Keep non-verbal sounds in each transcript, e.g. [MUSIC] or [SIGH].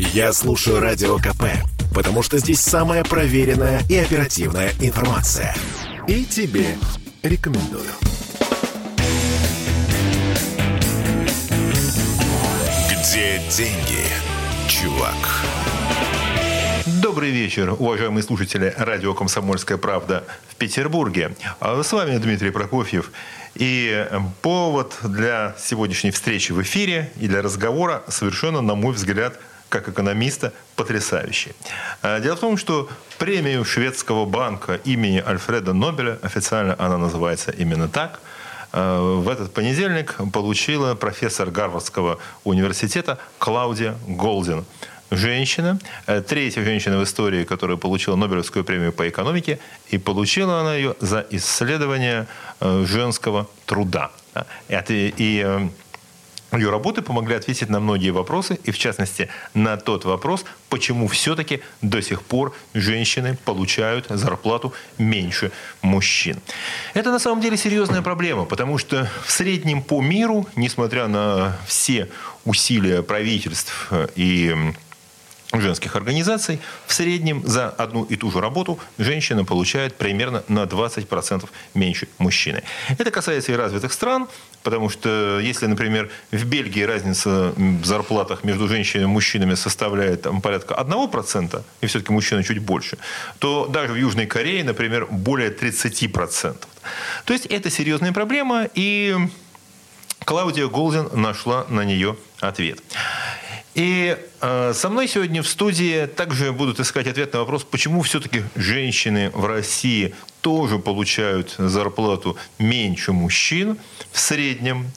Я слушаю Радио КП, потому что здесь самая проверенная и оперативная информация. И тебе рекомендую. Где деньги, чувак? Добрый вечер, уважаемые слушатели радио «Комсомольская правда» в Петербурге. А С вами Дмитрий Прокофьев. И повод для сегодняшней встречи в эфире и для разговора совершенно, на мой взгляд, как экономиста, потрясающий. А, Дело в том, что премию шведского банка имени Альфреда Нобеля, официально она называется именно так, а, в этот понедельник получила профессор Гарвардского университета Клаудия Голдин. Женщина, э, третья женщина в истории, которая получила Нобелевскую премию по экономике, и получила она ее за исследование э, женского труда. Да. И и, э, ее работы помогли ответить на многие вопросы, и в частности на тот вопрос, почему все-таки до сих пор женщины получают зарплату меньше мужчин. Это на самом деле серьезная проблема, потому что в среднем по миру, несмотря на все усилия правительств и женских организаций, в среднем за одну и ту же работу женщина получает примерно на 20% меньше мужчины. Это касается и развитых стран, потому что если, например, в Бельгии разница в зарплатах между женщинами и мужчинами составляет там, порядка 1%, и все-таки мужчина чуть больше, то даже в Южной Корее, например, более 30%. То есть это серьезная проблема, и Клаудия Голдин нашла на нее ответ. И э, со мной сегодня в студии также будут искать ответ на вопрос, почему все-таки женщины в России тоже получают зарплату меньше мужчин в среднем.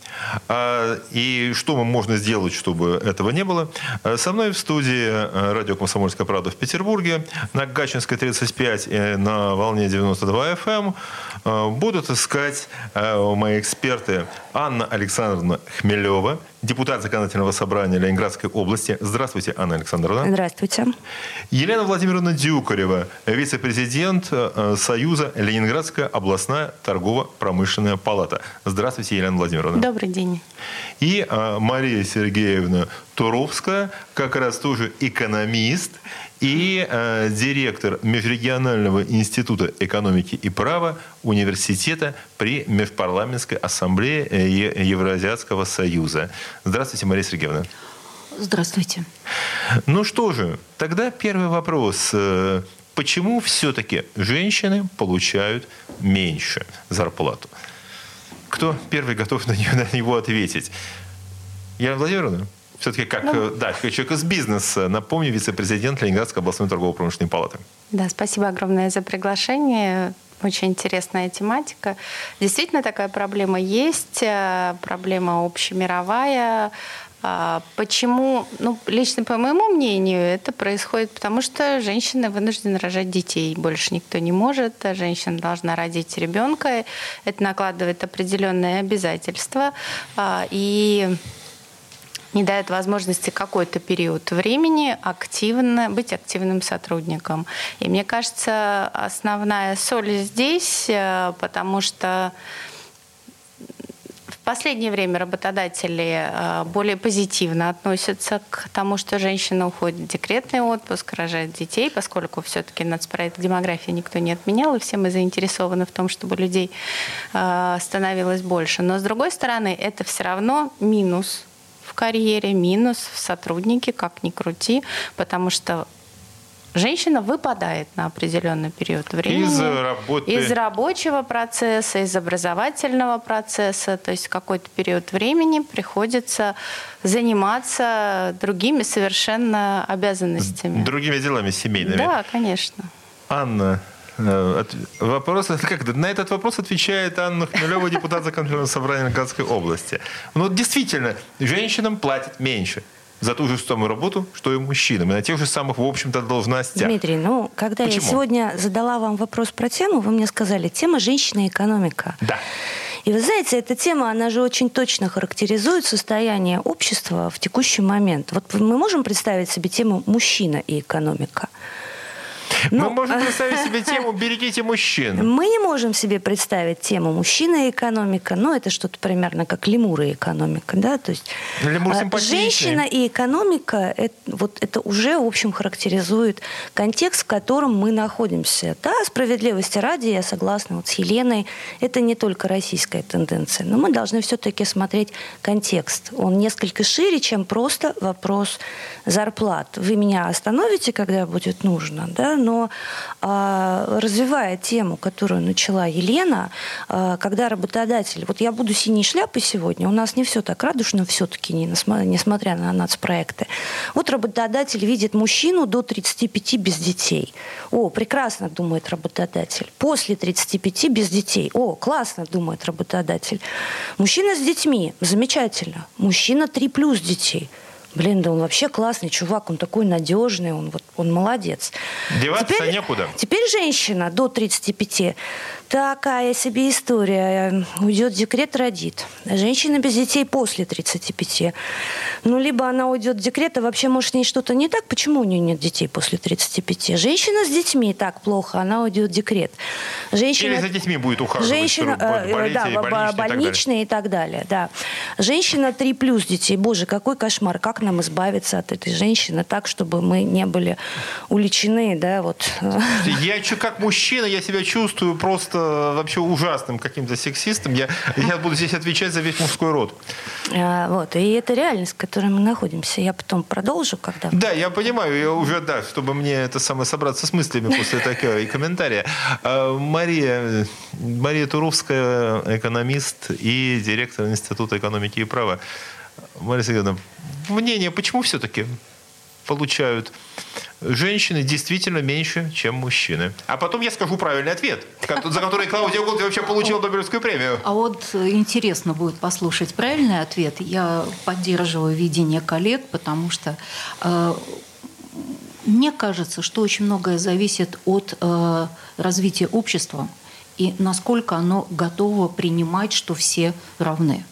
А, и что можно сделать, чтобы этого не было. Э, Со мной в студии э, радио «Комсомольская правда» в Петербурге на Гачинской 35 и на волне 92 FM э, будут искать э, мои эксперты Анна Александровна Хмелева, депутат Законодательного собрания Ленинградской области. Здравствуйте, Анна Александровна. Здравствуйте. Елена Владимировна Дюкарева, вице-президент э, Союза Ленинградская областная торгово-промышленная палата. Здравствуйте, Елена Владимировна. Добрый день. И э, Мария Сергеевна Туровская, как раз тоже экономист и э, директор Межрегионального института экономики и права университета при Межпарламентской ассамблее э, Е- Евразиатского союза. Здравствуйте, Мария Сергеевна. Здравствуйте. Ну что же, тогда первый вопрос. Э, Почему все-таки женщины получают меньше зарплату? Кто первый готов на него, на него ответить? Елена Владимировна? Все-таки как, э, да, как человек из бизнеса, напомню, вице-президент Ленинградской областной торгово-промышленной палаты. Да, спасибо огромное за приглашение. Очень интересная тематика. Действительно такая проблема есть, э, проблема общемировая. А, Почему? Ну, лично по моему мнению, это происходит потому, что женщины вынуждены рожать детей. Больше никто не может. а Женщина должна родить ребенка. Это накладывает определенные обязательства. А, И не дает возможности какой-то период времени активно, быть активным сотрудником. И мне кажется, основная соль здесь, э, потому что в последнее время работодатели э, более позитивно относятся к тому, что женщина уходит в декретный отпуск, рожает детей, поскольку все-таки нацпроект демографии никто не отменял, и все мы заинтересованы в том, чтобы людей э, становилось больше. Но с другой стороны, это все равно минус в карьере, минус в сотруднике, как ни крути, потому что женщина выпадает на определенный период времени. Из работы. Из рабочего процесса, из образовательного процесса. То есть какой-то период времени приходится заниматься другими совершенно обязанностями. Другими делами семейными. Да, конечно. Анна, от- вопрос, [LAUGHS] как на этот вопрос отвечает Анна Хмелева, депутат Законодательного собрания Ленинградской области. Ну, действительно, женщинам платят меньше за ту же самую работу, что и мужчинам. И на тех же самых, в общем-то, должностях. Дмитрий, ну, когда Почему? я сегодня задала вам вопрос про тему, вы мне сказали, тема «Женщина и экономика». Да. И вы знаете, эта тема, она же очень точно характеризует состояние общества в текущий момент. Вот мы можем представить себе тему «Мужчина и экономика»? Мы можем представить себе тему «Берегите мужчин». Мы не можем себе представить тему «Мужчина и экономика», но это что-то примерно как лемуры и экономика, да, то есть Лемур а, женщина и экономика, это, вот это уже, в общем, характеризует контекст, в котором мы находимся. Да, справедливости ради, я согласна вот с Еленой, это не только российская тенденция, но мы должны все-таки смотреть контекст. Он несколько шире, чем просто вопрос зарплат. Вы меня остановите, когда будет нужно, да, но а, развивая тему, которую начала Елена, а, когда работодатель, вот я буду синей шляпой сегодня, у нас не все так радужно все-таки, не, несмотря на нацпроекты. Вот работодатель видит мужчину до 35 без детей. О, прекрасно, думает работодатель. После 35 без детей. О, классно, думает работодатель. Мужчина с детьми, замечательно. Мужчина 3 плюс детей – блин, да он вообще классный чувак, он такой надежный, он вот он молодец. Деваться теперь, некуда. Теперь женщина до 35 такая себе история. Уйдет декрет, родит. Женщина без детей после 35. Ну, либо она уйдет в декрет, а вообще, может, с ней что-то не так. Почему у нее нет детей после 35? Женщина с детьми так плохо, она уйдет в декрет. Женщина... Или за детьми будет ухаживать. Женщина, э, да, больничные и так далее. Да. Женщина 3 плюс детей. Боже, какой кошмар. Как нам избавиться от этой женщины так, чтобы мы не были уличены, да, вот. Я как мужчина, я себя чувствую просто вообще ужасным каким-то сексистом. Я, я буду здесь отвечать за весь мужской род. А, вот, и это реальность, в которой мы находимся. Я потом продолжу, когда... Да, я понимаю, я уже, да, чтобы мне это самое собраться с мыслями после такого и комментария. А, Мария, Мария Туровская, экономист и директор Института экономики и права. Мария Сергеевна, мнение, почему все-таки получают женщины действительно меньше, чем мужчины. А потом я скажу правильный ответ, за который Клаудия Голди вообще получила Нобелевскую премию. А вот интересно будет послушать правильный ответ. Я поддерживаю видение коллег, потому что э, мне кажется, что очень многое зависит от э, развития общества и насколько оно готово принимать, что все равны.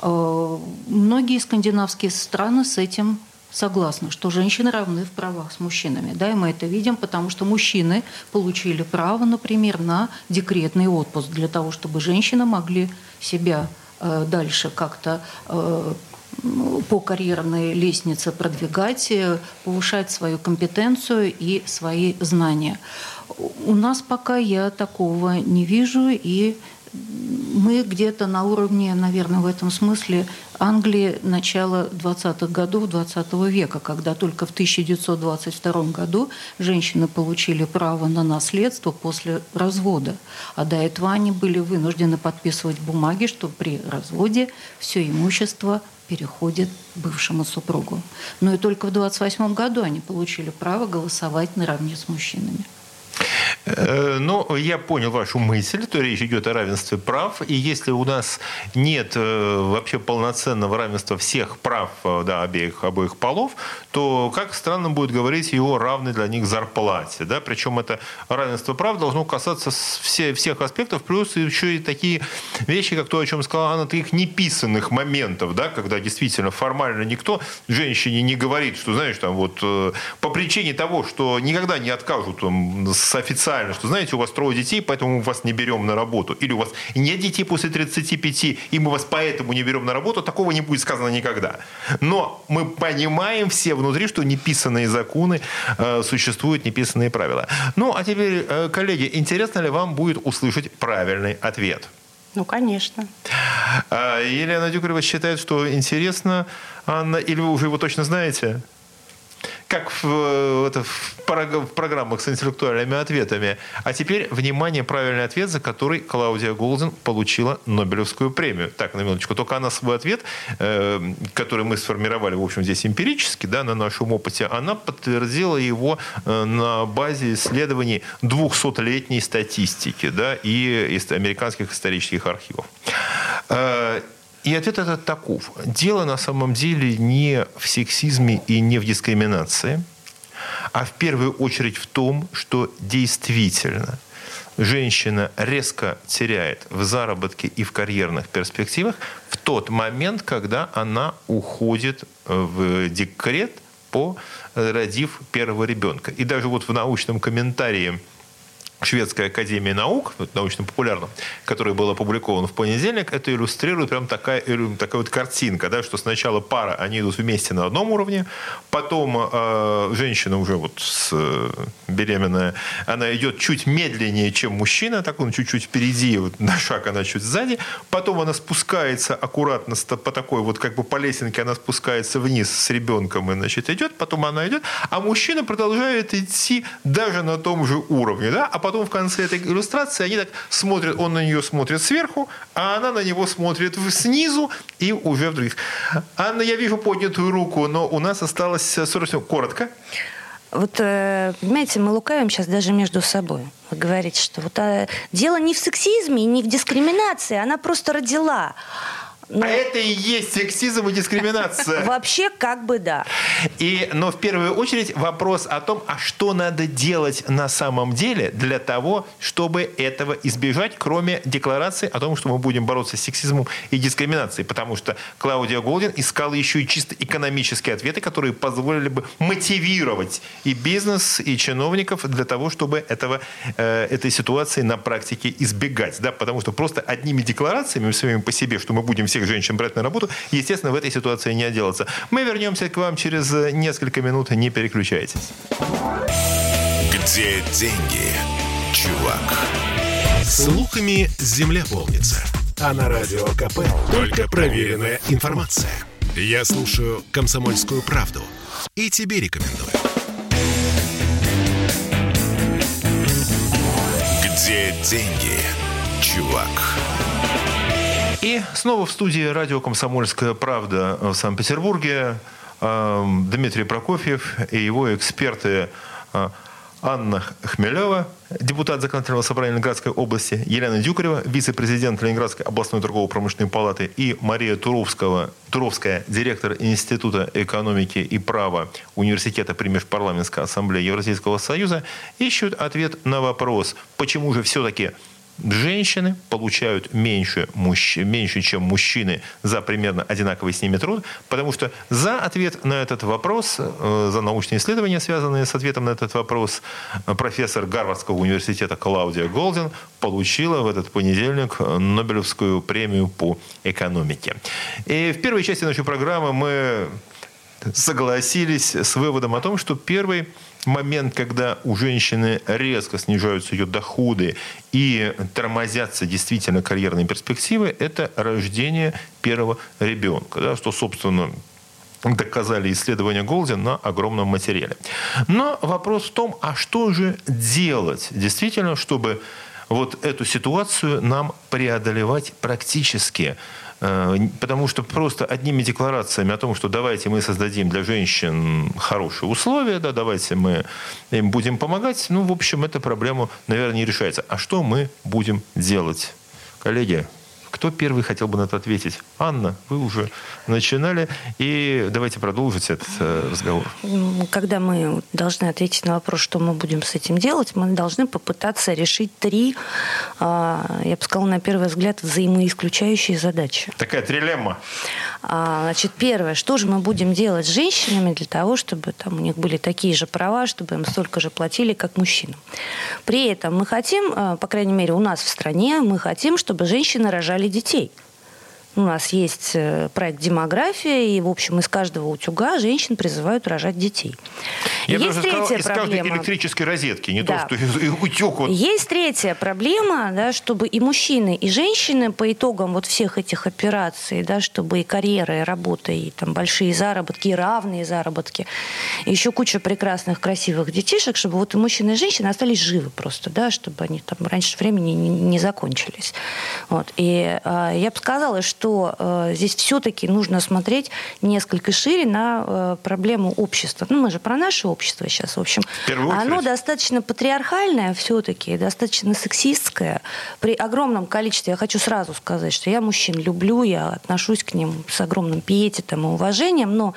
Э, многие скандинавские страны с этим согласна, что женщины равны в правах с мужчинами. Да, и мы это видим, потому что мужчины получили право, например, на декретный отпуск для того, чтобы женщины могли себя э, дальше как-то э, по карьерной лестнице продвигать, э, повышать свою компетенцию и свои знания. У нас пока я такого не вижу, и мы где-то на уровне, наверное, в этом смысле Англии начала 20-х годов 20 -го века, когда только в 1922 году женщины получили право на наследство после развода. А до этого они были вынуждены подписывать бумаги, что при разводе все имущество переходит бывшему супругу. Но и только в 28 году они получили право голосовать наравне с мужчинами. Э, ну, я понял вашу мысль, то речь идет о равенстве прав, и если у нас нет э, вообще полноценного равенства всех прав э, да, обеих, обоих полов, то как странно будет говорить о равной для них зарплате. Да? Причем это равенство прав должно касаться все, всех аспектов, плюс еще и такие вещи, как то, о чем сказала Анна, таких неписанных моментов, да, когда действительно формально никто женщине не говорит, что, знаешь, там вот по причине того, что никогда не откажут там, с официальным официально, что, знаете, у вас трое детей, поэтому мы вас не берем на работу. Или у вас нет детей после 35, и мы вас поэтому не берем на работу. Такого не будет сказано никогда. Но мы понимаем все внутри, что неписанные законы э, существуют, неписанные правила. Ну, а теперь, э, коллеги, интересно ли вам будет услышать правильный ответ? Ну, конечно. А, Елена Дюкарева считает, что интересно, Анна, или вы уже его точно знаете? Как в, э, это, в, в программах с интеллектуальными ответами. А теперь, внимание, правильный ответ, за который Клаудия Голден получила Нобелевскую премию. Так, на минуточку. Только она свой ответ, э, который мы сформировали, в общем, здесь эмпирически, да, на нашем опыте, она подтвердила его э, на базе исследований 200-летней статистики да, и американских исторических архивов. Э, и ответ этот таков. Дело на самом деле не в сексизме и не в дискриминации, а в первую очередь в том, что действительно женщина резко теряет в заработке и в карьерных перспективах в тот момент, когда она уходит в декрет по родив первого ребенка. И даже вот в научном комментарии Шведская академия наук, научно-популярном, который был опубликован в понедельник, это иллюстрирует прям такая, такая вот картинка, да, что сначала пара, они идут вместе на одном уровне, потом э, женщина уже вот с, э, беременная, она идет чуть медленнее, чем мужчина, так он чуть-чуть впереди, вот на шаг она чуть сзади, потом она спускается аккуратно по такой вот как бы по лесенке, она спускается вниз с ребенком и, значит, идет, потом она идет, а мужчина продолжает идти даже на том же уровне, да, а потом в конце этой иллюстрации они так смотрят, он на нее смотрит сверху, а она на него смотрит снизу и уже в других. Анна, я вижу поднятую руку, но у нас осталось 40 секунд. Коротко. Вот, э, понимаете, мы лукавим сейчас даже между собой. Вы говорите, что вот а, дело не в сексизме, не в дискриминации, она просто родила. Но... А это и есть сексизм и дискриминация. [LAUGHS] Вообще, как бы да. И, но в первую очередь вопрос о том, а что надо делать на самом деле для того, чтобы этого избежать, кроме декларации о том, что мы будем бороться с сексизмом и дискриминацией. Потому что Клаудия Голдин искала еще и чисто экономические ответы, которые позволили бы мотивировать и бизнес, и чиновников для того, чтобы этого, э, этой ситуации на практике избегать. Да? Потому что просто одними декларациями своими по себе, что мы будем всех женщин брать на работу, естественно, в этой ситуации не отделаться. Мы вернемся к вам через несколько минут. Не переключайтесь. Где деньги, чувак? Слухами земля полнится. А на радио КП только проверенная информация. Я слушаю «Комсомольскую правду» и тебе рекомендую. Где деньги, чувак? И снова в студии радио «Комсомольская правда» в Санкт-Петербурге эм, Дмитрий Прокофьев и его эксперты э, Анна Хмелева, депутат Законодательного собрания Ленинградской области, Елена Дюкарева, вице-президент Ленинградской областной торгово-промышленной палаты и Мария Туровского, Туровская, директор Института экономики и права Университета при Межпарламентской ассамблее Евразийского союза, ищут ответ на вопрос, почему же все-таки женщины получают меньше, меньше, чем мужчины за примерно одинаковый с ними труд, потому что за ответ на этот вопрос, э, за научные исследования, связанные с ответом на этот вопрос, профессор Гарвардского университета Клаудия Голдин получила в этот понедельник Нобелевскую премию по экономике. И в первой части нашей программы мы согласились с выводом о том, что первый момент, когда у женщины резко снижаются ее доходы и тормозятся действительно карьерные перспективы, это рождение первого ребенка. Да, что, собственно, доказали исследования Голдин на огромном материале. Но вопрос в том, а что же делать действительно, чтобы вот эту ситуацию нам преодолевать практически? Э, потому что просто одними декларациями о том, что давайте мы создадим для женщин хорошие условия, да, давайте мы им будем помогать, ну, в общем, эта проблема, наверное, не решается. А что мы будем делать? Коллеги, кто первый хотел бы на это ответить? Анна, вы уже начинали. И давайте продолжить этот э, разговор. Когда мы должны ответить на вопрос, что мы будем с этим делать, мы должны попытаться решить три, а, я бы сказала, на первый взгляд, взаимоисключающие задачи. Такая трилемма. А, значит, первое, что же мы будем делать с женщинами для того, чтобы там, у них были такие же права, чтобы им столько же платили, как мужчинам. При этом мы хотим, а, по крайней мере, у нас в стране, мы хотим, чтобы женщины рожали детей. У нас есть э, проект «Демография», и, в общем, из каждого утюга женщин призывают рожать детей. Я есть третья сказал, из проблема. каждой электрической розетки, не да. то, что утюг. Вот. Есть третья проблема, да, чтобы и мужчины, и женщины по итогам вот всех этих операций, да, чтобы и карьера, и работа, и там большие заработки, и равные заработки, и еще куча прекрасных, красивых детишек, чтобы вот и мужчины, и женщины остались живы просто, да, чтобы они там раньше времени не, не закончились. Вот. И э, я бы сказала, что что э, здесь все-таки нужно смотреть несколько шире на э, проблему общества. Ну, мы же про наше общество сейчас, в общем, оно достаточно патриархальное все-таки, достаточно сексистское. При огромном количестве, я хочу сразу сказать, что я мужчин люблю, я отношусь к ним с огромным пиететом и уважением, но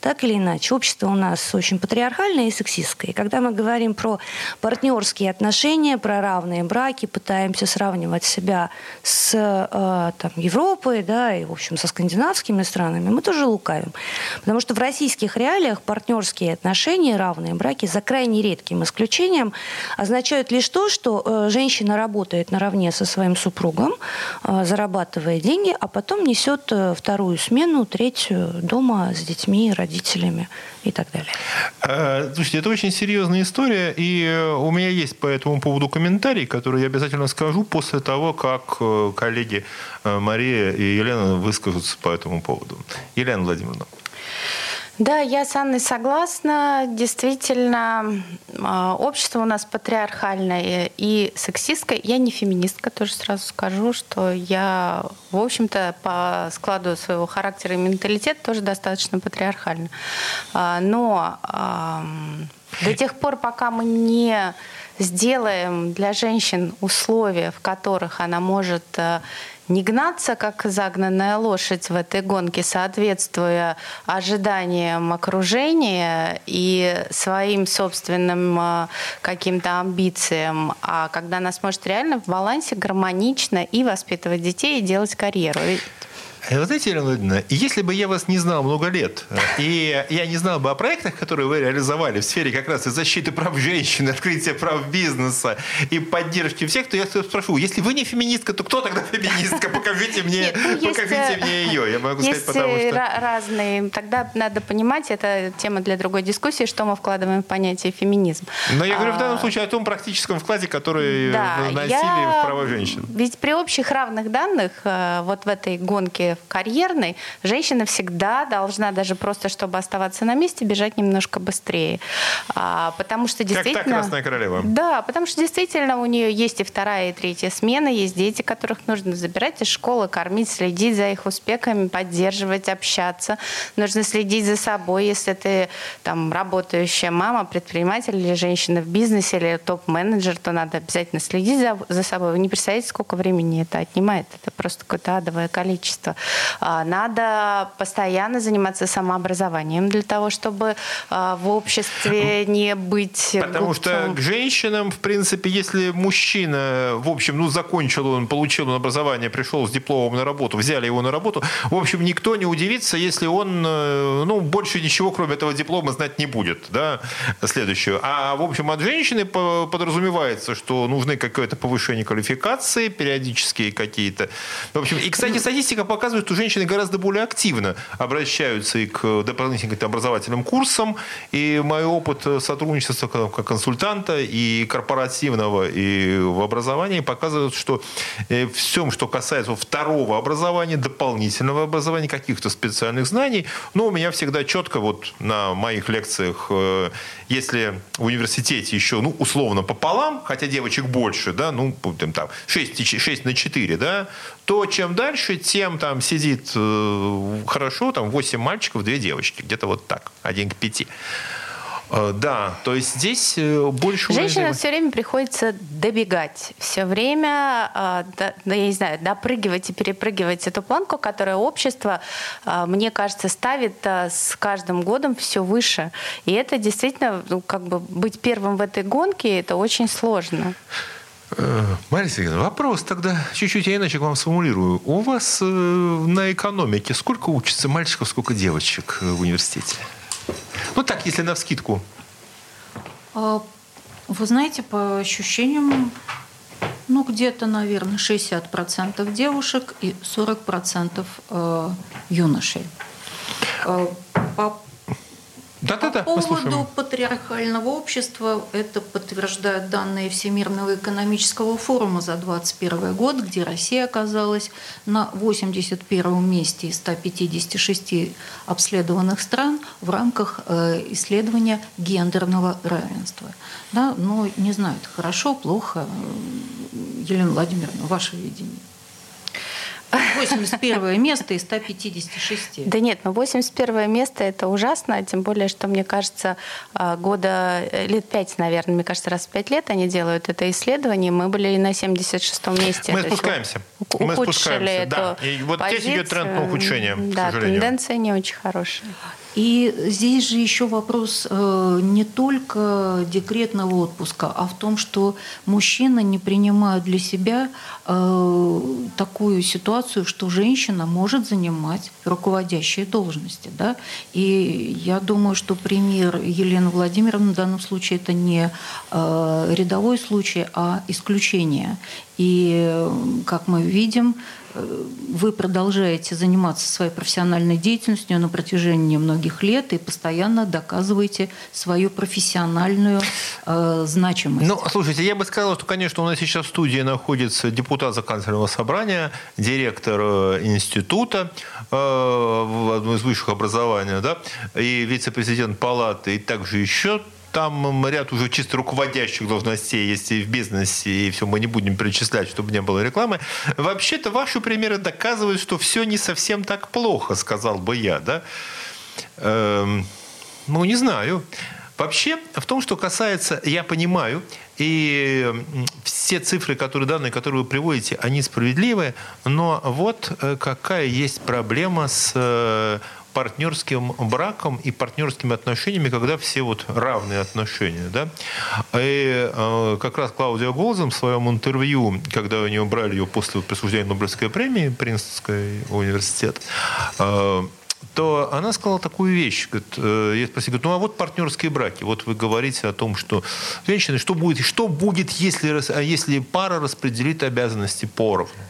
так или иначе, общество у нас очень патриархальное и сексистское. И когда мы говорим про партнерские отношения, про равные браки, пытаемся сравнивать себя с э, там, Европой, да, и, в общем, со скандинавскими странами, мы тоже лукавим. Потому что в российских реалиях партнерские отношения, равные браки, за крайне редким исключением, означают лишь то, что э, женщина работает наравне со своим супругом, э, зарабатывая деньги, а потом несет э, вторую смену, третью дома с детьми, родителями и так далее. А, слушайте, это очень серьезная история, и э, у меня есть по этому поводу комментарий, который я обязательно скажу после того, как э, коллеги э, Мария и Елена выскажутся по этому поводу. Елена Владимировна. Да, я с Анной согласна. Действительно, а, общество у нас патриархальное и сексистское. Я не феминистка, тоже сразу скажу, что я, в общем-то, по складу своего характера и менталитета тоже достаточно патриархальна. А, но до тех пор, пока мы не сделаем для женщин условия, в которых она может э, не гнаться, как загнанная лошадь в этой гонке, соответствуя ожиданиям окружения и своим собственным э, каким-то амбициям, а когда она сможет реально в балансе гармонично и воспитывать детей, и делать карьеру. Э, вы знаете, Елена Владимировна, если бы я вас не знал много лет, э, и я не знал бы о проектах, которые вы реализовали в сфере как раз и защиты прав женщин, [LAUGHS] открытия прав бизнеса и поддержки всех, то я спрошу, если вы не феминистка, то кто тогда феминистка? [LAUGHS] Покажите мне, Нет, ну, покажите есть, мне ее. Я могу есть сказать, потому что... разные. Тогда надо понимать, это тема для другой дискуссии, что мы вкладываем в понятие феминизм. Но я говорю в данном а, случае о том практическом вкладе, который да, вносили я... в права женщин. Ведь при общих равных данных э, вот в этой гонке карьерной, женщина всегда должна, даже просто чтобы оставаться на месте, бежать немножко быстрее. А, потому что действительно... Как та Красная Королева. Да, потому что действительно у нее есть и вторая, и третья смена, есть дети, которых нужно забирать из школы, кормить, следить за их успехами, поддерживать, общаться. Нужно следить за собой, если ты там работающая мама, предприниматель или женщина в бизнесе, или топ-менеджер, то надо обязательно следить за, за собой. Вы не представляете, сколько времени это отнимает. Это просто какое-то адовое количество. А, надо постоянно заниматься самообразованием для того, чтобы а, в обществе не быть Потому губцом. что к женщинам, в принципе, если мужчина, в общем, ну, закончил он, получил он образование, пришел с дипломом на работу, взяли его на работу, в общем, никто не удивится, если он, э, ну, больше ничего, кроме этого диплома, знать не будет, да, следующую. А, в общем, от женщины подразумевается, что нужны какое-то повышение квалификации, периодические какие-то. В общем, и, кстати, статистика показывает, что женщины гораздо более активно обращаются и к дополнительным образовательным курсам. И мой опыт сотрудничества как консультанта и корпоративного, и в образовании показывает, что э, всем, что касается второго образования, дополнительного образования, каких-то специальных знаний, но у меня всегда четко вот на моих лекциях, э, если в университете еще, ну, условно пополам, хотя девочек больше, да, ну, там 6, 6 на 4, да, то чем дальше, тем там сидит э, хорошо, там 8 мальчиков, 2 девочки, где-то вот так, один к пяти. Э, да, то есть здесь э, больше... Женщинам все время приходится добегать. Все время, э, я не знаю, допрыгивать и перепрыгивать эту планку, которую общество, мне кажется, ставит с каждым годом все выше. И это действительно, ну, как бы быть первым в этой гонке, это очень сложно. Э, Мария Сергеевна, вопрос тогда чуть-чуть я иначе к вам сформулирую. У вас э, на экономике сколько учится мальчиков, сколько девочек э, в университете? Ну так, если на вскидку. А, вы знаете, по ощущениям, ну где-то, наверное, 60% девушек и 40% юношей. По да, По поводу патриархального общества, это подтверждают данные Всемирного экономического форума за 2021 год, где Россия оказалась на 81 месте из 156 обследованных стран в рамках э, исследования гендерного равенства. Да, но не знаю, это хорошо, плохо. Елена Владимировна, ваше видение. 81 место из 156. Да нет, но 81 место это ужасно, тем более, что, мне кажется, а, года, э, лет пять, наверное, мне кажется, раз в пять лет они делают это исследование, мы были на 76-м месте. Мы спускаемся. Мы спускаемся, да. И вот здесь идет тренд на ухудшение, Да, тенденция не очень хорошая. И здесь же еще вопрос э, не только декретного отпуска, а в том, что мужчины не принимают для себя э, такую ситуацию, что женщина может занимать руководящие должности. Да? И я думаю, что пример Елены Владимировны в данном случае это не э, рядовой случай, а исключение. И, как мы видим, вы продолжаете заниматься своей профессиональной деятельностью на протяжении многих лет и постоянно доказываете свою профессиональную э, значимость. Ну, слушайте, я бы сказал, что, конечно, у нас сейчас в студии находится депутат законодательного собрания, директор э, института э, в одном из высших образований, да, и вице-президент палаты, и также еще там ряд уже чисто руководящих должностей есть и в бизнесе, и все, мы не будем перечислять, чтобы не было рекламы. Вообще-то ваши примеры доказывают, что все не совсем так плохо, сказал бы я, да? Эм, ну, не знаю. Вообще, в том, что касается, я понимаю, и все цифры, которые данные, которые вы приводите, они справедливые, но вот э, какая есть проблема с э, партнерским браком и партнерскими отношениями, когда все вот равные отношения. Да? И э, как раз Клаудия Голзен в своем интервью, когда у нее брали ее после присуждения Нобелевской премии Принстонский университет, э, то она сказала такую вещь. Говорит, э, я спросил, говорит, ну а вот партнерские браки. Вот вы говорите о том, что женщины, что будет, что будет если, если пара распределит обязанности поровну?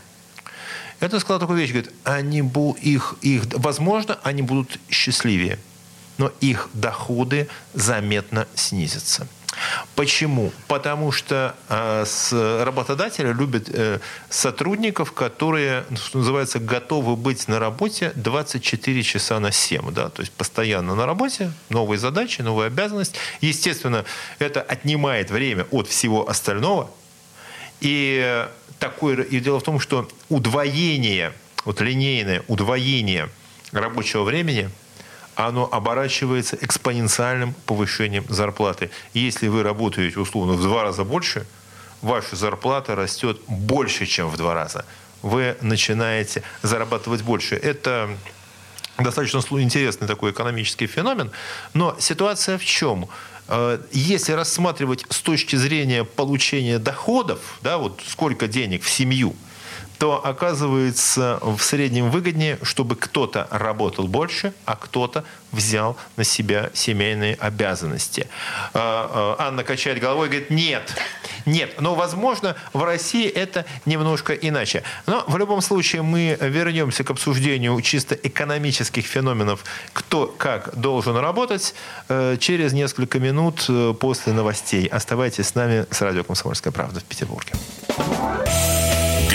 Это сказал такую вещь, говорит, они, их, их, возможно, они будут счастливее, но их доходы заметно снизятся. Почему? Потому что э, с работодатели любят э, сотрудников, которые, что называется, готовы быть на работе 24 часа на 7. Да? То есть постоянно на работе, новые задачи, новые обязанности. Естественно, это отнимает время от всего остального. И такое... И дело в том, что удвоение, вот линейное удвоение рабочего времени, оно оборачивается экспоненциальным повышением зарплаты. Если вы работаете, условно, в два раза больше, ваша зарплата растет больше, чем в два раза. Вы начинаете зарабатывать больше. Это достаточно интересный такой экономический феномен. Но ситуация в чем? Э, если рассматривать с точки зрения получения доходов, да, вот сколько денег в семью, то оказывается в среднем выгоднее, чтобы кто-то работал больше, а кто-то взял на себя семейные обязанности. Э, э, Анна качает головой и говорит, нет, нет. Но, возможно, в России это немножко иначе. Но в любом случае мы вернемся к обсуждению чисто экономических феноменов, кто как должен работать, э, через несколько минут э, после новостей. Оставайтесь с нами с радио «Комсомольская правда» в Петербурге.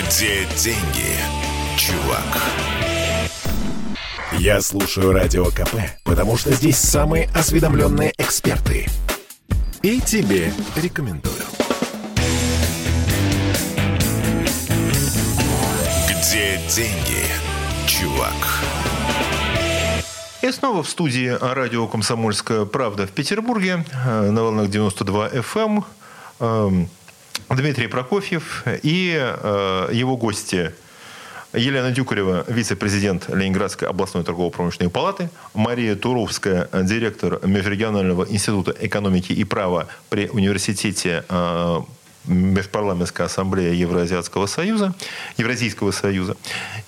Где деньги, чувак? Я слушаю Радио КП, потому что здесь самые осведомленные эксперты. И тебе рекомендую. Где деньги, чувак? И снова в студии радио «Комсомольская правда» в Петербурге э, на волнах 92 FM Дмитрий Прокофьев и э, его гости. Елена Дюкарева, вице-президент Ленинградской областной торгово-промышленной палаты, Мария Туровская, директор Межрегионального института экономики и права при университете э, Межпарламентская ассамблея Евроазиатского союза, Евразийского союза,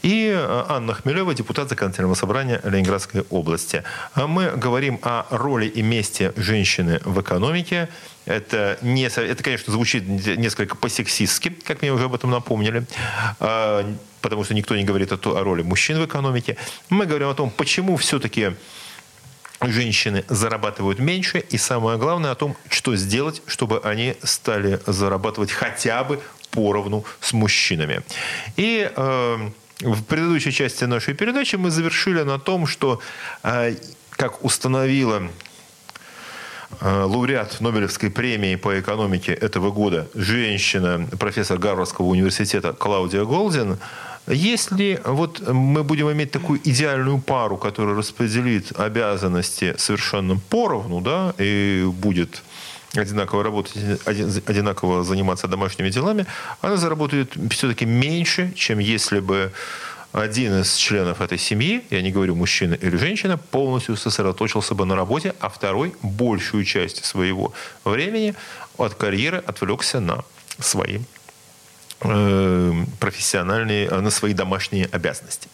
и э, Анна Хмелева, депутат Законодательного собрания Ленинградской области. А мы говорим о роли и месте женщины в экономике. Это, не, это конечно, звучит несколько по-сексистски, как мне уже об этом напомнили, а, потому что никто не говорит о, о роли мужчин в экономике. Мы говорим о том, почему все-таки женщины зарабатывают меньше, и самое главное о том, что сделать, чтобы они стали зарабатывать хотя бы поровну с мужчинами. И э, в предыдущей части нашей передачи мы завершили на том, что, э, как установила э, лауреат Нобелевской премии по экономике этого года, женщина, профессор Гарвардского университета Клаудия Голдин, Если вот мы будем иметь такую идеальную пару, которая распределит обязанности совершенно поровну, да, и будет одинаково работать, одинаково заниматься домашними делами, она заработает все-таки меньше, чем если бы один из членов этой семьи, я не говорю мужчина или женщина, полностью сосредоточился бы на работе, а второй большую часть своего времени от карьеры отвлекся на свои профессиональные, на свои домашние обязанности.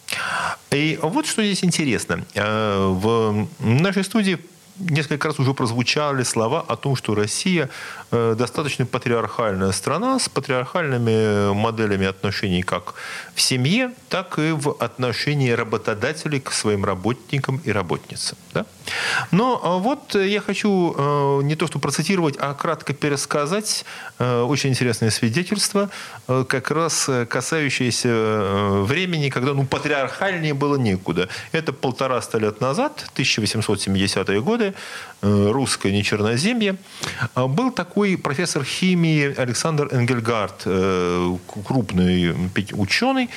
И вот что здесь интересно. Э, в нашей студии несколько раз уже прозвучали слова о том, что Россия э, достаточно патриархальная страна с патриархальными моделями отношений как в семье, так и в отношении работодателей к своим работникам и работницам. Да? Но а, вот я хочу э, не то что процитировать, а кратко пересказать э, очень интересное свидетельство, как раз касающееся времени, когда ну, патриархальнее было некуда. Это полтораста лет назад, 1870-е годы, Э, русское нечерноземье, а был такой профессор химии Александр Энгельгард, э, крупный ученый,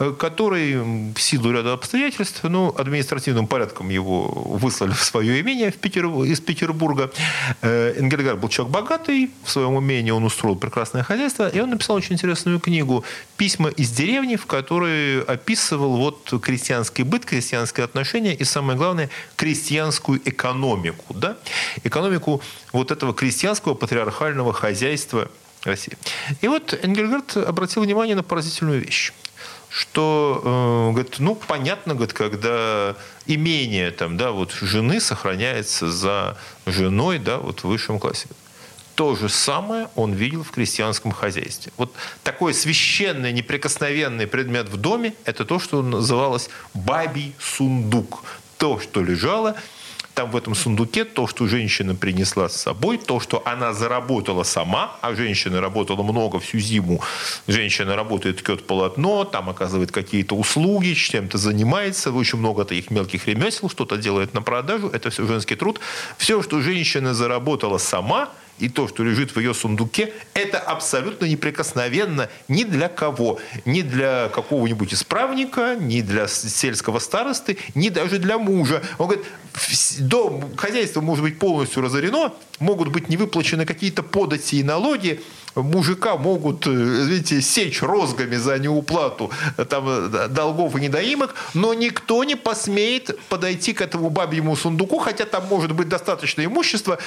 э, который в силу ряда обстоятельств, ну, административным порядком его выслали в свое имение в Петер... из Петербурга. Энгельгард был человек богатый, в своем умении он устроил прекрасное хозяйство, и он написал очень интересную книгу «Письма из деревни», в которой описывал вот крестьянский быт, крестьянские отношения и, самое главное, крестьянскую экономику. Да? Экономику вот этого крестьянского патриархального хозяйства России. И вот Энгельгард обратил внимание на поразительную вещь что, э, говорит, ну, понятно, говорит, когда имение там, да, вот жены сохраняется за женой, да, вот в высшем классе. То же самое он видел в крестьянском хозяйстве. Вот такой священный, неприкосновенный предмет в доме – это то, что называлось бабий сундук. То, что лежало там в этом сундуке то, что женщина принесла с собой, то, что она заработала сама, а женщина работала много всю зиму. Женщина работает, ткет полотно, там оказывает какие-то услуги, чем-то занимается, очень много таких мелких ремесел, что-то делает на продажу, это все женский труд. Все, что женщина заработала сама – и то, что лежит в ее сундуке, это абсолютно неприкосновенно ни для кого. Ни для какого-нибудь исправника, ни для сельского старосты, ни даже для мужа. Он говорит, дом, хозяйство может быть полностью разорено, могут быть не выплачены какие-то подати и налоги, мужика могут, э, видите, сечь розгами за неуплату э, там, э, долгов и недоимок, но никто не посмеет подойти к этому бабьему сундуку, хотя там может быть достаточно имущества,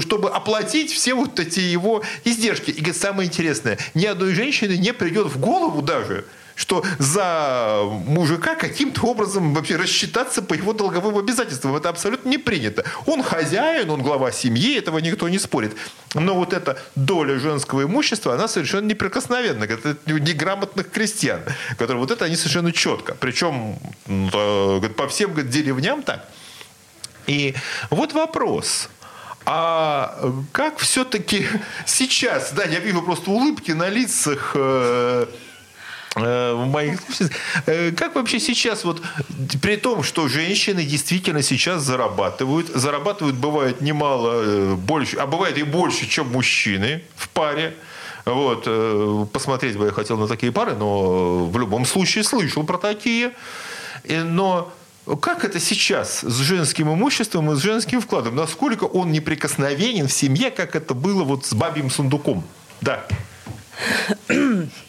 чтобы оплатить все вот эти его издержки. И говорит, самое интересное, ни одной женщины не придет в голову даже, что за мужика каким-то образом вообще рассчитаться по его долговым обязательствам. Это абсолютно не принято. Он хозяин, он глава семьи, этого никто не спорит. Но вот эта доля женского имущества, она совершенно неприкосновенна. Это неграмотных крестьян, которые вот это они совершенно четко. Причем по всем деревням так. И вот вопрос. А как все-таки [LAUGHS] сейчас, да, я вижу просто улыбки на лицах Э, в моих э, Как вообще сейчас, вот при том, что женщины действительно сейчас зарабатывают, зарабатывают бывает немало э, больше, а бывает и больше, чем мужчины в паре. Вот, посмотреть бы я хотел на такие пары, но в любом случае слышал про такие. Но как это сейчас с женским имуществом и с женским вкладом? Насколько он неприкосновенен в семье, как это было вот с бабьим сундуком? Да. [CLEARS THROAT]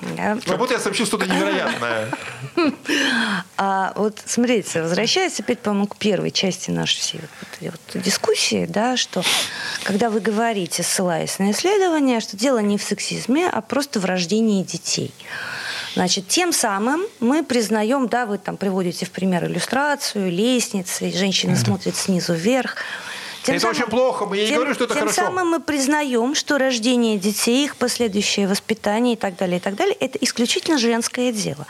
Да, как будто я сообщил что-то невероятное. [LAUGHS] А вот смотрите, возвращаясь опять, по-моему, к первой части нашей всей вот, вот дискуссии, да, что когда вы говорите, ссылаясь на исследования, что дело не в сексизме, а просто в рождении детей. Значит, тем самым мы признаем, да, вы там приводите в пример иллюстрацию, лестницы, женщина mm-hmm. смотрит снизу вверх. Тем это самым, очень плохо, я тем, не говорю, что это тем хорошо. Тем самым мы признаем, что рождение детей, их последующее воспитание и так далее, и так далее, это исключительно женское дело.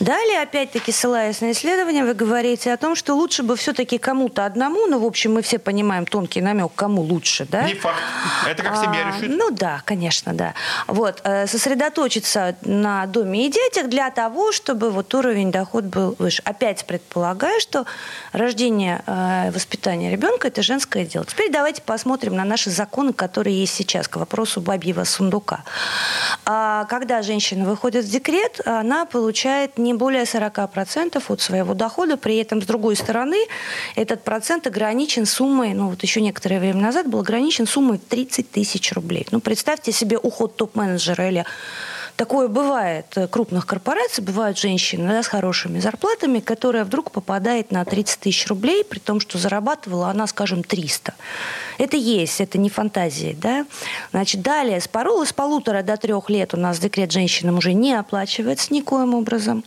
Далее, опять-таки, ссылаясь на исследования, вы говорите о том, что лучше бы все-таки кому-то одному, ну, в общем, мы все понимаем тонкий намек, кому лучше, да? Не факт. Это как семья А, решит. Ну да, конечно, да. Вот, э, сосредоточиться на доме и детях для того, чтобы вот уровень доход был выше. Опять предполагаю, что рождение э, воспитание ребенка – это женское дело. Теперь давайте посмотрим на наши законы, которые есть сейчас, к вопросу бабьего сундука. А, Когда женщина выходит в декрет, она получает не более 40% от своего дохода, при этом, с другой стороны, этот процент ограничен суммой, ну вот еще некоторое время назад был ограничен суммой в 30 тысяч рублей. Ну, представьте себе уход топ-менеджера или Такое бывает крупных корпораций, бывают женщины да, с хорошими зарплатами, которая вдруг попадает на 30 тысяч рублей, при том, что зарабатывала она, скажем, 300. Это есть, это не фантазии. Да? Значит, далее, с, пору, с полутора до трех лет у нас декрет женщинам уже не оплачивается никоим образом.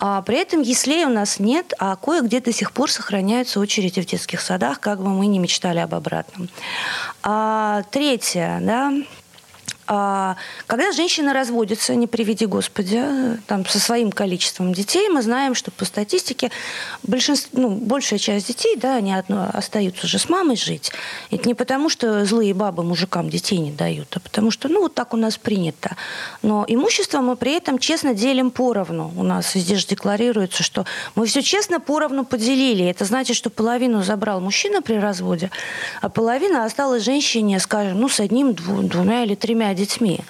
А при этом яслей у нас нет, а кое-где до сих пор сохраняются очереди в детских садах, как бы мы ни мечтали об обратном. А, третье, да, Когда женщина разводится, не приведи Господи, а, там, со своим количеством детей, мы знаем, что по статистике большинство, ну, большая часть детей, да, они одно, остаются же с мамой жить. Это не потому, что злые бабы мужикам детей не дают, а потому что, ну, вот так у нас принято. Но имущество мы при этом честно делим поровну. У нас везде же декларируется, что мы все честно поровну поделили. Это значит, что половину забрал мужчина при разводе, а половина осталась женщине, скажем, ну, с одним, дву- двумя или тремя детьми.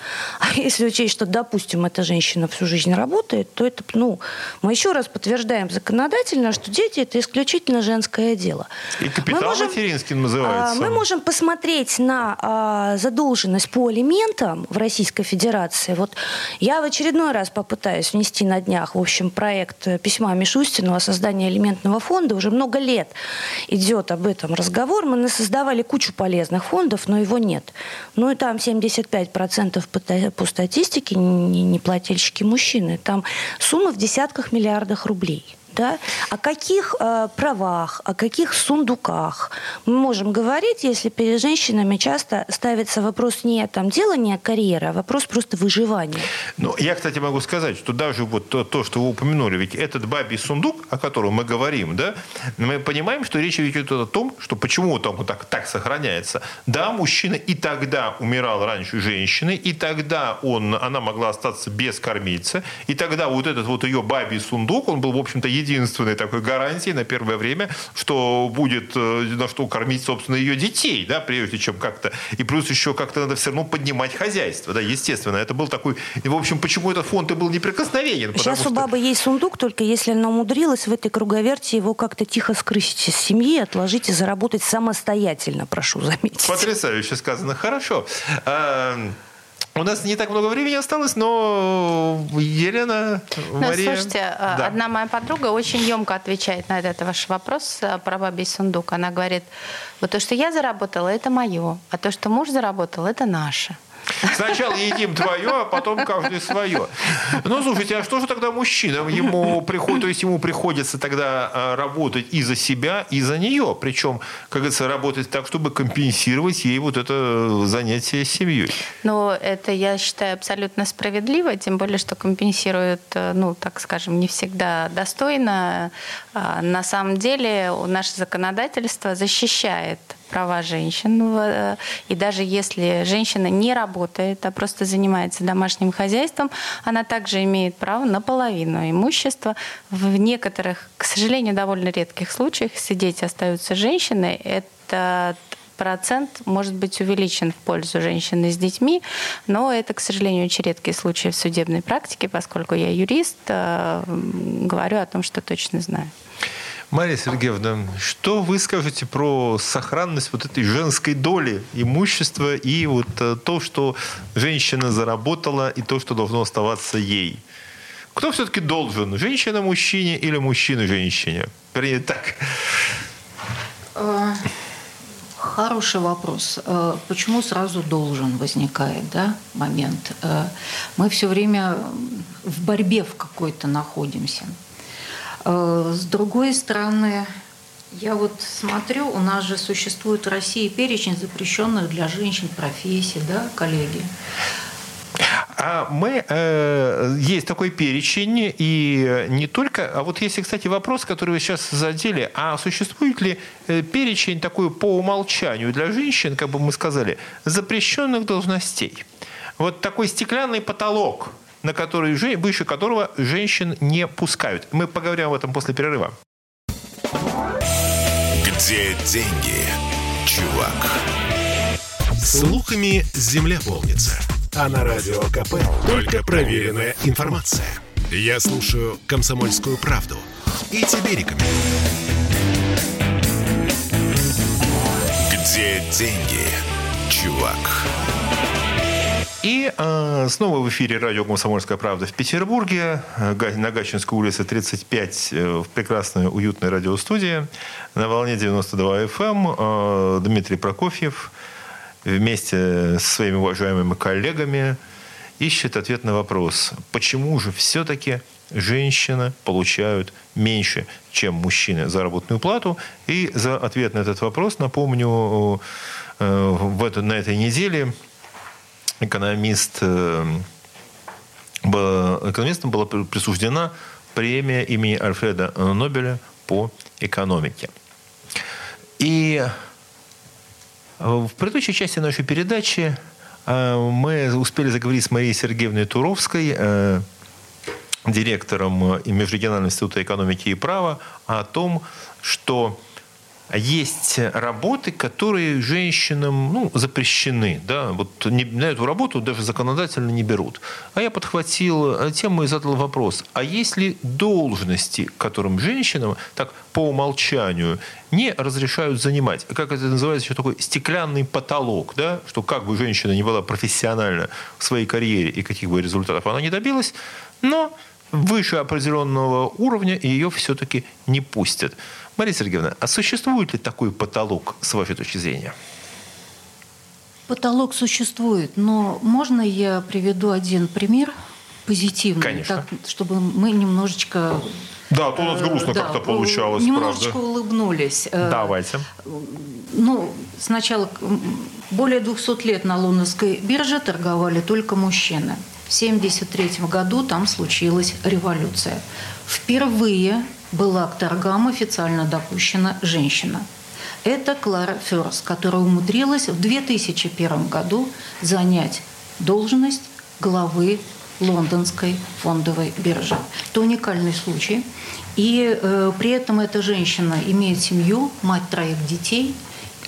А если учесть, что, допустим, эта женщина всю жизнь работает, то это, ну, мы еще раз подтверждаем законодательно, что дети – это исключительно женское дело. И капитал Мы можем- материнский называется. а, Мы можем посмотреть на а, задолженность по алиментам в Российской Федерации. Вот я в очередной раз попытаюсь внести на днях, в общем, проект письма Мишустину о создании алиментного фонда. Уже много лет идет об этом разговор. Мы создавали кучу полезных фондов, но его нет. Ну и там 75% по, та- по статистике не- неплательщики мужчины. Там суммы в десятках миллиардах рублей. Да? О каких э, правах, о каких сундуках мы можем говорить, если перед женщинами часто ставится вопрос не там, делания карьеры, а вопрос просто выживания. Ну, я, кстати, могу сказать, что даже вот то, то, что вы упомянули, ведь этот бабий сундук, о котором мы говорим, да, мы понимаем, что речь идет о том, что почему там вот так, так сохраняется. Да, мужчина и тогда умирал раньше женщины, и тогда он, она могла остаться без кормильца, и тогда вот этот вот ее бабий сундук, он был, в общем-то, единственной такой гарантией на первое время, что будет э, на что кормить, собственно, ее детей, да, прежде чем как-то. И плюс еще как-то надо все равно поднимать хозяйство, да, естественно. Это был такой... И, в общем, почему этот фонд и был неприкосновенен? Сейчас у что- бабы есть сундук, только если она умудрилась в этой круговерти его как-то тихо скрысить из семьи, отложить и заработать самостоятельно, прошу заметить. Потрясающе сказано. Хорошо. У нас не так много времени осталось, но Елена, Ну, Мария... слушайте, э, Да. одна моя подруга очень емко отвечает на этот ваш вопрос э, про бабий сундук. Она говорит, вот то, что я заработала, это мое, а то, что муж заработал, это наше. Сначала едим твое, а потом каждый свое. Ну, слушайте, а что же тогда мужчинам? Ему приходит, то есть ему приходится тогда а, работать и за себя, и за нее. Причем, как говорится, работать так, чтобы компенсировать ей вот это занятие семьей. Но это, я считаю, абсолютно справедливо, тем более, что компенсируют, э, ну, так скажем, не всегда достойно. А, На самом деле наше законодательство защищает права женщин. В- И даже если женщина не работает, а просто занимается домашним хозяйством, она также имеет право на половину имущества. В некоторых, к сожалению, довольно редких случаях, если дети остаются женщиной, этот процент может быть увеличен в пользу женщины с детьми, но это, к сожалению, очень редкие случаи в судебной практике, поскольку я юрист, э, говорю о том, что точно знаю. Мария Сергеевна, что вы скажете про сохранность вот этой женской доли имущества и вот э, то, что женщина заработала, и то, что должно оставаться ей? Кто все-таки должен? Женщина мужчине или мужчина женщине? Вернее, так. Э, Хороший вопрос. Э, Почему сразу должен возникает да, момент? Мы все время в борьбе в какой-то находимся. Э, С другой стороны, я вот смотрю, у нас же существует в России перечень запрещенных для женщин профессий, да, коллеги? А мы э, есть такой перечень, и не только. А вот есть, кстати, вопрос, который вы сейчас задели. А существует ли э, перечень такой по умолчанию для женщин, как бы мы сказали, запрещенных должностей? Вот такой стеклянный потолок, на который, выше которого женщин не пускают. Мы поговорим об этом после перерыва. Где деньги, чувак? Слухами земля полнится. А на радио КП только проверенная информация. Я слушаю «Комсомольскую правду» и тебе рекомендую. Где деньги, чувак? И э, снова в эфире радио «Комсомольская правда» в Петербурге, э, на Гатчинской улице 35, э, в прекрасной уютной радиостудии, на волне 92 FM. Эм, э, Дмитрий Прокофьев вместе со своими уважаемыми коллегами ищет ответ на вопрос, почему же все-таки женщины получают меньше, чем мужчины заработную плату. И за ответ на этот вопрос, напомню, э, в это, на этой неделе экономист, э, экономистам была присуждена премия имени Альфреда Нобеля по экономике. И в предыдущей части нашей передачи э, мы успели заговорить с Марией Сергеевной Туровской, э, директором Межрегионального института экономики и права, о том, что есть работы, которые женщинам ну, запрещены. Да? Вот не, на эту работу даже законодательно не берут. А я подхватил тему и задал вопрос. А есть ли должности, которым женщинам так по умолчанию не разрешают занимать? Как это называется еще такой стеклянный потолок, да? что как бы женщина не была профессиональна в своей карьере и каких бы результатов она не добилась, но выше определенного уровня ее все-таки не пустят. Мария Сергеевна, а существует ли такой потолок, с вашей точки зрения? Потолок существует, но можно я приведу один пример позитивный, Конечно. Так, чтобы мы немножечко... Да, то у нас грустно э, как-то получалось, Немножечко правда. улыбнулись. Э, Давайте. Ну, сначала более 200 лет на лондонской бирже торговали только мужчины. В 1973 году там случилась революция. Впервые была к торгам официально допущена женщина. Это Клара Ферс, которая умудрилась в 2001 году занять должность главы лондонской фондовой биржи. Это уникальный случай. И э, при этом эта женщина имеет семью, мать троих детей,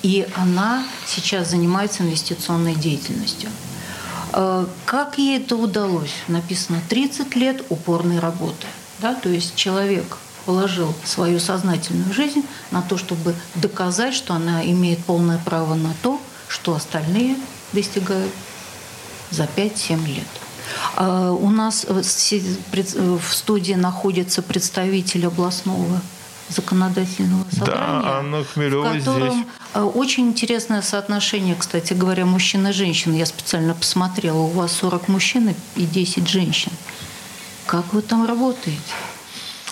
и она сейчас занимается инвестиционной деятельностью. Э, как ей это удалось? Написано 30 лет упорной работы. Да? То есть человек положил свою сознательную жизнь на то, чтобы доказать, что она имеет полное право на то, что остальные достигают за 5-7 лет. А у нас в студии находится представитель областного законодательного собрания, да, Анна Хмелева в котором здесь. Э, очень интересное соотношение, кстати говоря, мужчин и женщин. Я специально посмотрела, у вас 40 мужчин и 10 женщин. Как вы там работаете?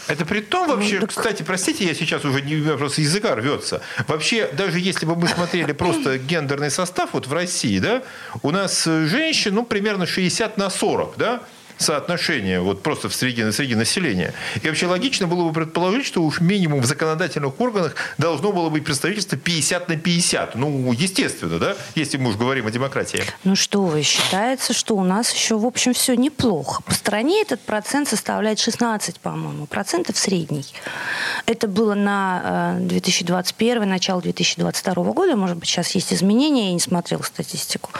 Это при том вообще, ну, так... кстати, простите, я сейчас уже не просто языка рвется. Вообще, даже если бы мы смотрели [CLEARS THROAT] просто гендерный состав вот в России, да, у нас женщин, ну, примерно 60 на 40, да, соотношение вот просто в среди, среди населения. И вообще логично было бы предположить, что уж минимум в законодательных органах должно было быть представительство 50 на 50. Ну, естественно, да, если мы уж говорим о демократии. Ну что вы, считается, что у нас еще, в общем, все неплохо. По стране этот процент составляет 16, по-моему, процентов средний. Это было на 2021, э, начало 2022 года. Может быть, сейчас есть изменения, я не смотрела статистику.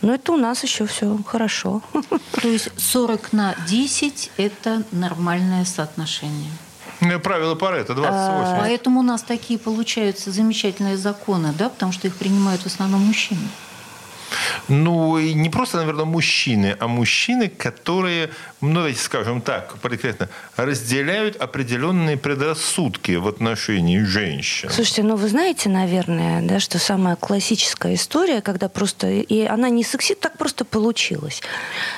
Но это у нас еще все хорошо. [LAUGHS] То есть 40 40 на 10 – это нормальное соотношение. Ну, правило Паретта 28. Поэтому у нас такие получаются замечательные законы, да, потому что их принимают в основном мужчины. Ну, и не просто, наверное, мужчины, а мужчины, которые, ну, давайте скажем так, конкретно, разделяют определенные предрассудки в отношении женщин. Слушайте, ну вы знаете, наверное, да, что самая классическая история, когда просто, и она не сексит, так просто получилось.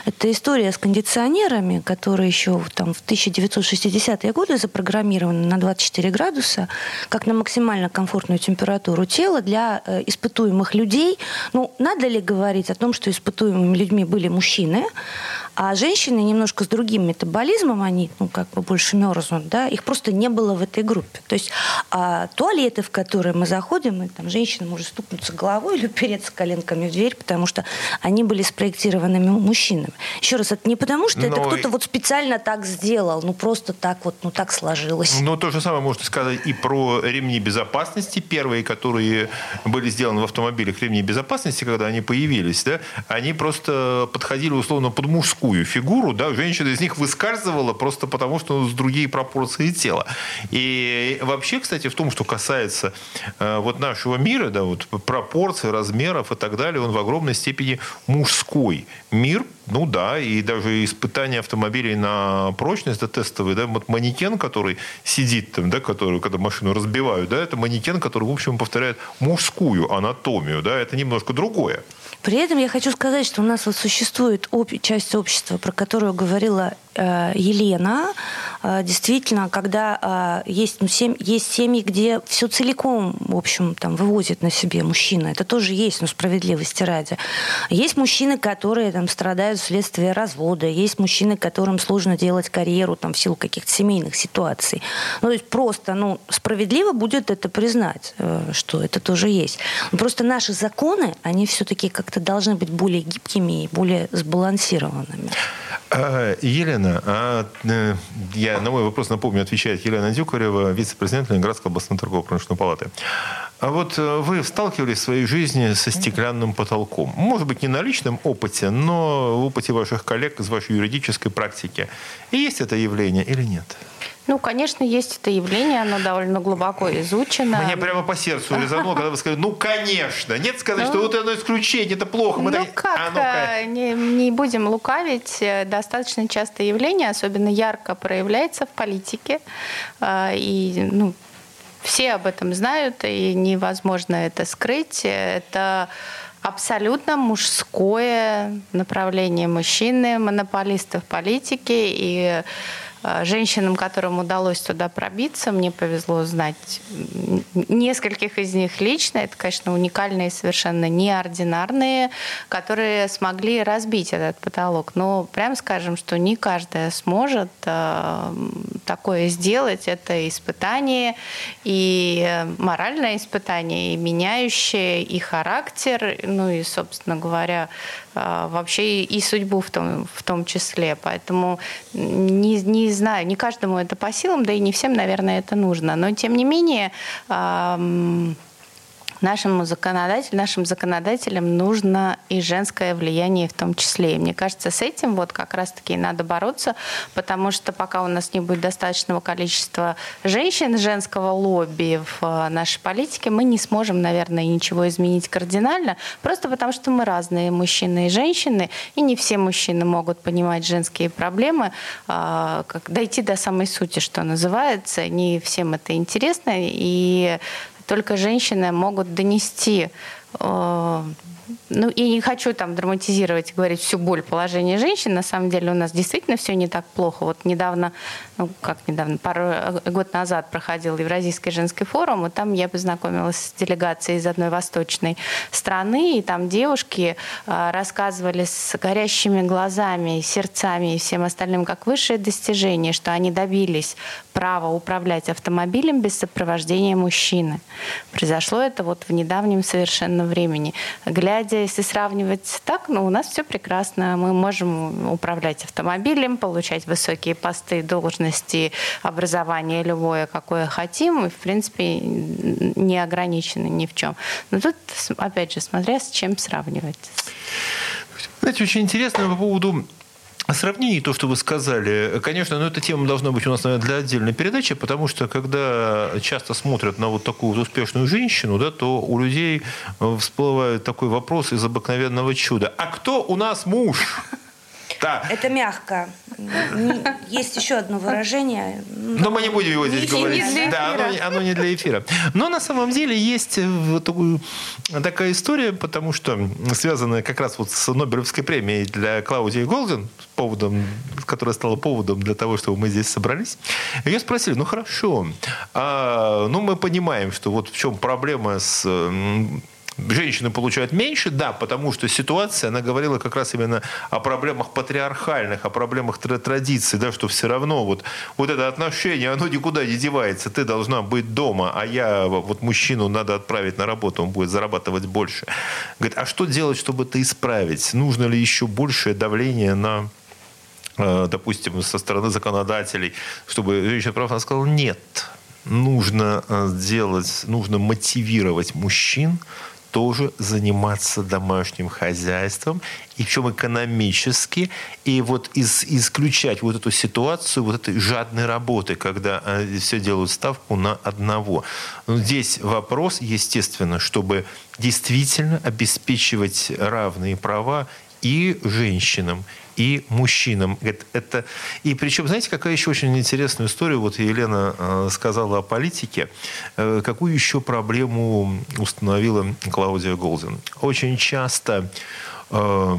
Это история с кондиционерами, которые еще там в 1960-е годы запрограммированы на 24 градуса, как на максимально комфортную температуру тела для э, испытуемых людей. Ну, надо ли говорить о том, что испытуемыми людьми были мужчины, А женщины немножко с другим метаболизмом, они ну, как бы больше мерзнут, да, их просто не было в этой группе. То есть а, туалеты, в которые мы заходим, и там женщина может стукнуться головой или упереться коленками в дверь, потому что они были спроектированы мужчинами. Еще раз, это не потому, что Но... это кто-то вот специально так сделал, ну просто так вот, ну так сложилось. Ну то же самое можно сказать и про ремни безопасности, первые, которые были сделаны в автомобилях, ремни безопасности, когда они появились, да, они просто подходили условно под мужскую фигуру, да, женщина из них выскальзывала просто потому, что ну, с другие пропорции тела. И вообще, кстати, в том, что касается э, вот нашего мира, да, вот пропорций, размеров и так далее, он в огромной степени мужской мир, ну да, и даже испытания автомобилей на прочность, да, тестовые, да, вот манекен, который сидит там, да, который, когда машину разбивают, да, это манекен, который, в общем, повторяет мужскую анатомию, да, это немножко другое. При этом я хочу сказать, что у нас вот существует об... часть общества, про которую говорила Елена, э, действительно, когда э, есть, ну, семь, есть семьи, где все целиком, в общем, там, вывозит на себе мужчина. Это тоже есть, но справедливости ради. Есть мужчины, которые там, страдают вследствие развода. Есть мужчины, которым сложно делать карьеру там, в силу каких-то семейных ситуаций. Ну, то есть просто ну, справедливо будет это признать, что это тоже есть. Но просто наши законы, они все-таки как-то должны быть более гибкими и более сбалансированными. Елена, а, э, я на мой вопрос напомню, отвечает Елена Дюкарева, вице-президент Ленинградской областной торгово-промышленной палаты. А вот э, вы сталкивались в своей жизни со стеклянным потолком. Может быть, не на личном опыте, но в опыте ваших коллег из вашей юридической практики. И есть это явление или нет? Ну, конечно, есть это явление, оно довольно глубоко изучено. Мне прямо по сердцу резануло, когда вы сказали, ну, конечно. Нет сказать, ну, что вот оно исключение, это плохо. Мы ну, так... как, а, ну не, не будем лукавить. Э, достаточно часто явление, особенно ярко проявляется в политике. А, и, ну, все об этом знают, и невозможно это скрыть. Это абсолютно мужское направление мужчины, монополисты в политике. И Э, женщинам, которым удалось туда пробиться, мне повезло знать нескольких из них лично. Это, конечно, уникальные, совершенно неординарные, которые смогли разбить этот потолок. Но прям скажем, что не каждая сможет э, такое сделать. Это испытание, и моральное испытание, и меняющее и характер, ну и, собственно говоря, э, вообще и судьбу в том, в том числе. Поэтому не, не знаю, не каждому это по силам, да и не всем, наверное, это нужно. Но, тем не менее, нашему законодателю, нашим законодателям нужно и женское влияние в том числе. И мне кажется, с этим вот как раз-таки надо бороться, потому что пока у нас не будет достаточного количества женщин, женского лобби в э, нашей политике, мы не сможем, наверное, ничего изменить кардинально, просто потому что мы разные мужчины и женщины, и не все мужчины могут понимать женские проблемы, а, как дойти до самой сути, что называется. Не всем это интересно, и только женщины могут донести ну, и не хочу там драматизировать и говорить всю боль положения женщин. На самом деле у нас действительно все не так плохо. Вот недавно, ну, как недавно, пару э, год назад проходил Евразийский женский форум, и там я познакомилась с делегацией из одной восточной страны, и там девушки э, рассказывали с горящими глазами, сердцами и всем остальным, как высшее достижение, что они добились права управлять автомобилем без сопровождения мужчины. Произошло это вот в недавнем совершенно времени. Глядя если сравнивать так, ну, у нас все прекрасно. Мы можем управлять автомобилем, получать высокие посты, должности, образование любое, какое хотим, и, в принципе, не ограничены ни в чем. Но тут, опять же, смотря с чем сравнивать. Знаете, очень интересно по поводу Сравнение, то, что вы сказали, конечно, но эта тема должна быть у нас, наверное, для отдельной передачи, потому что когда часто смотрят на вот такую вот успешную женщину, да, то у людей всплывает такой вопрос из обыкновенного чуда. А кто у нас муж? Да. Это мягко. Есть еще одно выражение. Но мы не будем его здесь говорить. Да, оно, оно не для эфира. Но на самом деле есть вот такая история, потому что связанная как раз вот с Нобелевской премией для Клаудии Голден, поводом, которая стала поводом для того, чтобы мы здесь собрались. Ее спросили, ну хорошо, а, ну мы понимаем, что вот в чем проблема с женщины получают меньше, да, потому что ситуация, она говорила как раз именно о проблемах патриархальных, о проблемах традиций, да, что все равно вот, вот это отношение, оно никуда не девается, ты должна быть дома, а я, вот мужчину надо отправить на работу, он будет зарабатывать больше. Говорит, а что делать, чтобы это исправить? Нужно ли еще большее давление на э, допустим, со стороны законодателей, чтобы женщина прав, она сказала, нет, нужно сделать, э, нужно мотивировать мужчин тоже заниматься домашним хозяйством, и причем экономически, и вот из, исключать вот эту ситуацию вот этой жадной работы, когда э, все делают ставку на одного. Но здесь вопрос, естественно, чтобы действительно обеспечивать равные права и женщинам, и мужчинам. Это. И причем, знаете, какая еще очень интересная история, вот Елена э, сказала о политике, э, какую еще проблему установила Клаудия Голдин. Очень часто э,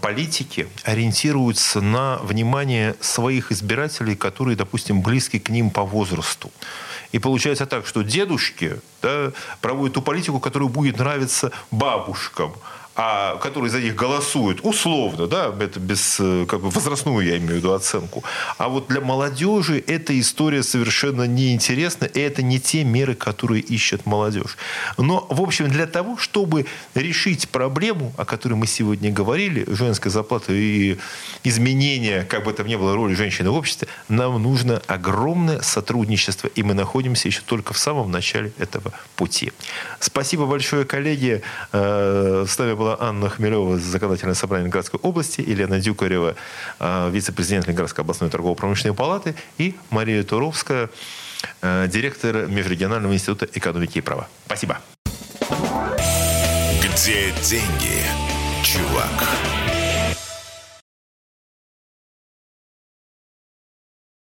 политики ориентируются на внимание своих избирателей, которые, допустим, близки к ним по возрасту. И получается так, что дедушки да, проводят ту политику, которая будет нравиться бабушкам – а которые за них голосуют, условно, да, это без э, как бы возрастную, я имею в виду, оценку. А вот для молодежи эта история совершенно неинтересна, и это не те меры, которые ищет молодежь. Но, в общем, для того, чтобы решить проблему, о которой мы сегодня говорили, женской заплаты и изменения, как бы там ни было роли женщины в обществе, нам нужно огромное сотрудничество, и мы находимся еще только в самом начале этого пути. Спасибо большое, коллеги. Э, с нами была Анна Хмелева, законодательное собрание Ленинградской области, Елена Дюкарева, а, вице-президент Ленинградской областной торгово-промышленной палаты и Мария Туровская, а, директор Межрегионального института экономики и права. Спасибо. Где деньги, чувак?